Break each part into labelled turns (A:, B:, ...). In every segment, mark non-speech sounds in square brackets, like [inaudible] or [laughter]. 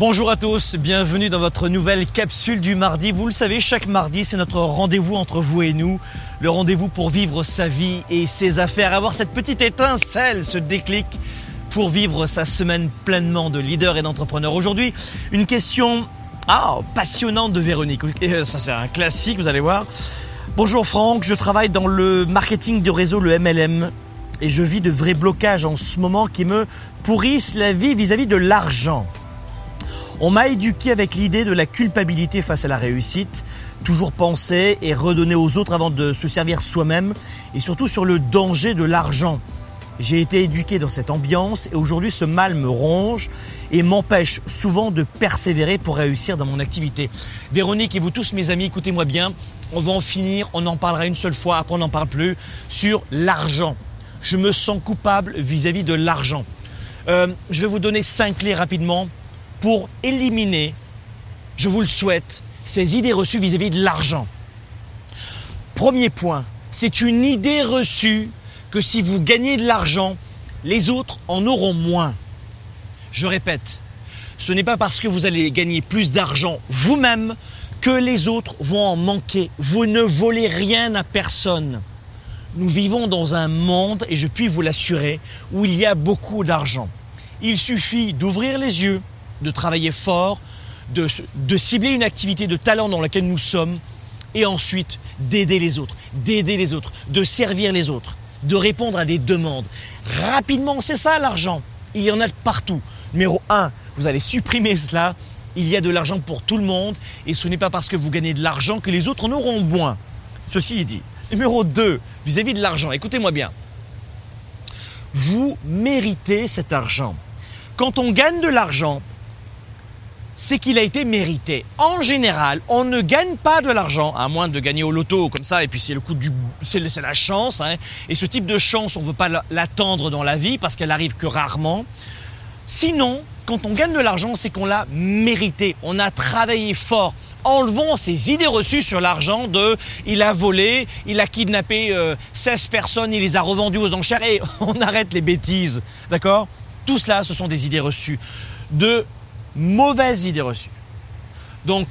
A: Bonjour à tous, bienvenue dans votre nouvelle capsule du mardi. Vous le savez, chaque mardi, c'est notre rendez-vous entre vous et nous. Le rendez-vous pour vivre sa vie et ses affaires, avoir cette petite étincelle, ce déclic pour vivre sa semaine pleinement de leader et d'entrepreneur. Aujourd'hui, une question ah, passionnante de Véronique. Et ça, c'est un classique, vous allez voir. Bonjour Franck, je travaille dans le marketing de réseau, le MLM, et je vis de vrais blocages en ce moment qui me pourrissent la vie vis-à-vis de l'argent. On m'a éduqué avec l'idée de la culpabilité face à la réussite, toujours penser et redonner aux autres avant de se servir soi-même, et surtout sur le danger de l'argent. J'ai été éduqué dans cette ambiance et aujourd'hui ce mal me ronge et m'empêche souvent de persévérer pour réussir dans mon activité. Véronique et vous tous mes amis, écoutez-moi bien, on va en finir, on en parlera une seule fois, après on n'en parle plus, sur l'argent. Je me sens coupable vis-à-vis de l'argent. Euh, je vais vous donner cinq clés rapidement pour éliminer, je vous le souhaite, ces idées reçues vis-à-vis de l'argent. Premier point, c'est une idée reçue que si vous gagnez de l'argent, les autres en auront moins. Je répète, ce n'est pas parce que vous allez gagner plus d'argent vous-même que les autres vont en manquer. Vous ne volez rien à personne. Nous vivons dans un monde, et je puis vous l'assurer, où il y a beaucoup d'argent. Il suffit d'ouvrir les yeux, de travailler fort, de, cibler une activité de talent dans laquelle nous sommes, et ensuite d'aider les autres, d'aider les autres, de servir les autres, de répondre à des demandes. Rapidement, c'est ça l'argent. Il y en a de partout. Numéro 1, vous allez supprimer cela. Il y a de l'argent pour tout le monde, et ce n'est pas parce que vous gagnez de l'argent que les autres en auront moins. Ceci est dit. Numéro 2, vis-à-vis de l'argent, écoutez-moi bien. Vous méritez cet argent. Quand on gagne de l'argent, c'est qu'il a été mérité. En général, on ne gagne pas de l'argent, à moins de gagner au loto comme ça, et puis c'est le coup du, c'est la chance. Hein. Et ce type de chance, on ne veut pas l'attendre dans la vie parce qu'elle arrive que rarement. Sinon, quand on gagne de l'argent, c'est qu'on l'a mérité. On a travaillé fort. Enlevons ces idées reçues sur l'argent de il a volé, il a kidnappé 16 euh, personnes, il les a revendues aux enchères et [laughs] on arrête les bêtises. D'accord? Tout cela, ce sont des idées reçues. De mauvaises idées reçues. Donc,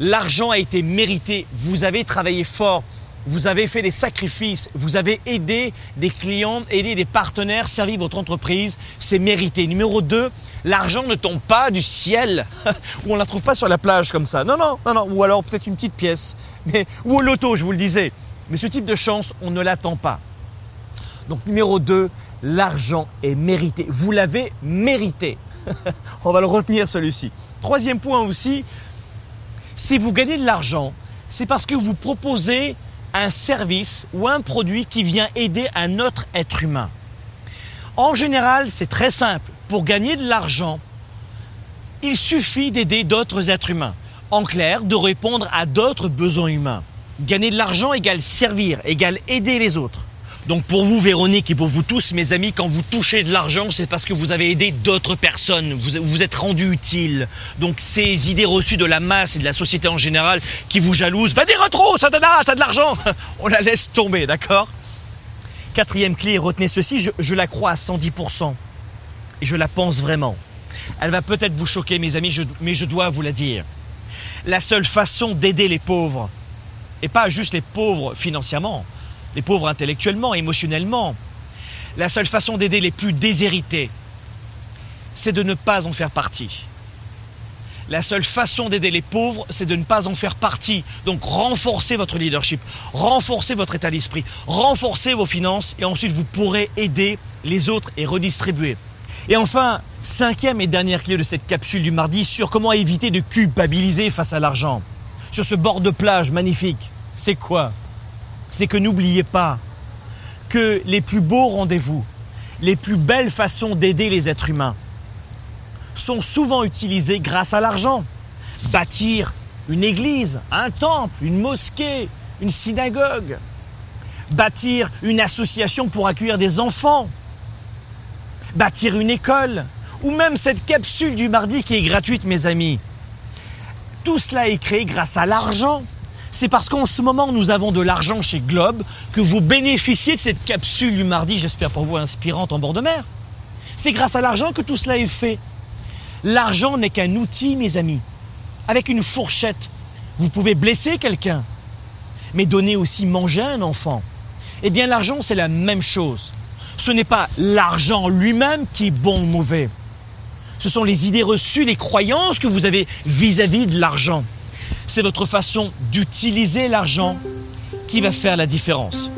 A: l'argent a été mérité, vous avez travaillé fort, vous avez fait des sacrifices, vous avez aidé des clients, aidé des partenaires, servi votre entreprise, c'est mérité. Numéro 2, l'argent ne tombe pas du ciel, [laughs] ou on ne la trouve pas sur la plage comme ça. Non, non, non, non, ou alors peut-être une petite pièce, mais, ou au loto, je vous le disais. Mais ce type de chance, on ne l'attend pas. Donc numéro 2, l'argent est mérité. Vous l'avez mérité. [laughs] On va le retenir celui-ci. Troisième point aussi, si vous gagnez de l'argent, c'est parce que vous proposez un service ou un produit qui vient aider un autre être humain. En général, c'est très simple. Pour gagner de l'argent, il suffit d'aider d'autres êtres humains. En clair, de répondre à d'autres besoins humains. Gagner de l'argent égale servir, égale aider les autres. Donc pour vous, Véronique, et pour vous tous, mes amis, quand vous touchez de l'argent, c'est parce que vous avez aidé d'autres personnes, vous vous êtes rendu utile. Donc ces idées reçues de la masse et de la société en général qui vous jalousent, va des retro, ça t'as de l'argent, [laughs] on la laisse tomber, d'accord? Quatrième clé, retenez ceci, je, la crois à 110%. Et je la pense vraiment. Elle va peut-être vous choquer, mes amis, mais je dois vous la dire. La seule façon d'aider les pauvres, et pas juste les pauvres financièrement, les pauvres intellectuellement, émotionnellement. La seule façon d'aider les plus déshérités, c'est de ne pas en faire partie. La seule façon d'aider les pauvres, c'est de ne pas en faire partie. Donc renforcez votre leadership, renforcez votre état d'esprit, renforcez vos finances et ensuite vous pourrez aider les autres et redistribuer. Et enfin, cinquième et dernière clé de cette capsule du mardi sur comment éviter de culpabiliser face à l'argent. Sur ce bord de plage magnifique, c'est quoi? C'est que n'oubliez pas que les plus beaux rendez-vous, les plus belles façons d'aider les êtres humains sont souvent utilisées grâce à l'argent. Bâtir une église, un temple, une mosquée, une synagogue. Bâtir une association pour accueillir des enfants. Bâtir une école. Ou même cette capsule du mardi qui est gratuite, mes amis. Tout cela est créé grâce à l'argent c'est parce qu'en ce moment nous avons de l'argent chez Globe que vous bénéficiez de cette capsule du mardi, j'espère pour vous inspirante en bord de mer. C'est grâce à l'argent que tout cela est fait. L'argent n'est qu'un outil, mes amis. Avec une fourchette, vous pouvez blesser quelqu'un, mais donner aussi manger à un enfant. Eh bien, l'argent, c'est la même chose. Ce n'est pas l'argent lui-même qui est bon ou mauvais. Ce sont les idées reçues, les croyances que vous avez vis-à-vis de l'argent. C'est votre façon d'utiliser l'argent qui va faire la différence.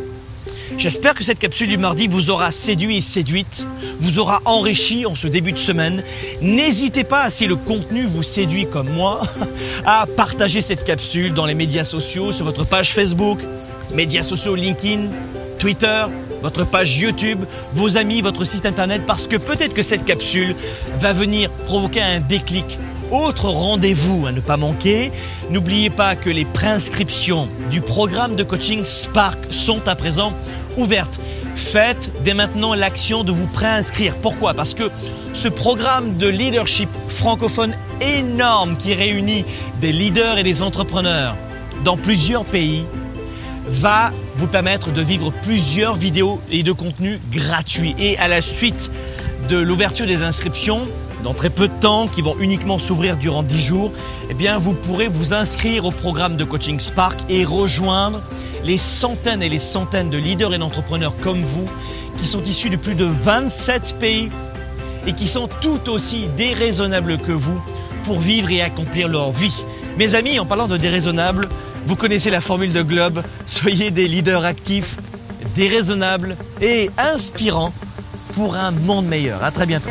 A: J'espère que cette capsule du mardi vous aura séduit et séduite, vous aura enrichi en ce début de semaine. N'hésitez pas, si le contenu vous séduit comme moi, [laughs] à partager cette capsule dans les médias sociaux, sur votre page Facebook, médias sociaux LinkedIn, Twitter, votre page YouTube, vos amis, votre site internet, parce que peut-être que cette capsule va venir provoquer un déclic autre rendez-vous à ne pas manquer, n'oubliez pas que les préinscriptions du programme de coaching Spark sont à présent ouvertes. Faites dès maintenant l'action de vous préinscrire. Pourquoi? Parce que ce programme de leadership francophone énorme qui réunit des leaders et des entrepreneurs dans plusieurs pays va vous permettre de vivre plusieurs vidéos et de contenus gratuits. Et à la suite de l'ouverture des inscriptions, dans très peu de temps, qui vont uniquement s'ouvrir durant 10 jours, eh bien, vous pourrez vous inscrire au programme de coaching Spark et rejoindre les centaines et les centaines de leaders et d'entrepreneurs comme vous qui sont issus de plus de 27 pays et qui sont tout aussi déraisonnables que vous pour vivre et accomplir leur vie. Mes amis, en parlant de déraisonnables, vous connaissez la formule de Globe, soyez des leaders actifs, déraisonnables et inspirants pour un monde meilleur. À très bientôt.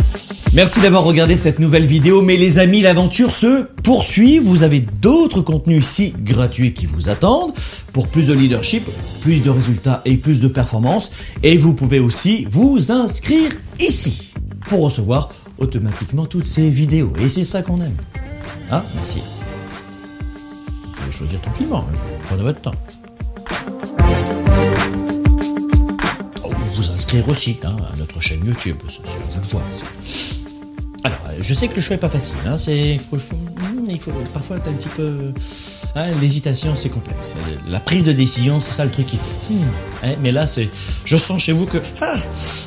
A: Merci d'avoir regardé cette nouvelle vidéo, mais les amis, l'aventure se poursuit. Vous avez d'autres contenus ici gratuits qui vous attendent pour plus de leadership, plus de résultats et plus de performances. Et vous pouvez aussi vous inscrire ici pour recevoir automatiquement toutes ces vidéos. Et c'est ça qu'on aime. Ah, merci. Vous pouvez choisir tranquillement, hein, prenez votre temps. Vous inscrire aussi hein, à notre chaîne YouTube, je vous le vois. Alors, euh, je sais que le choix est pas facile. Hein, c'est, hmm, il faut, parfois être un petit peu. Hein, l'hésitation, c'est complexe. La prise de décision, c'est ça le truc qui. Hmm, hein, mais là, c'est. Je sens chez vous que. Ah,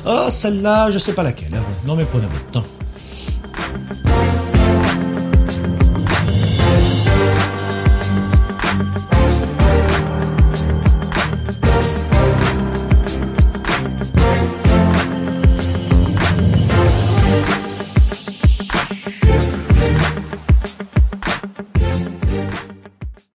A: oh, celle-là, je sais pas laquelle. Non, mais prenez votre temps.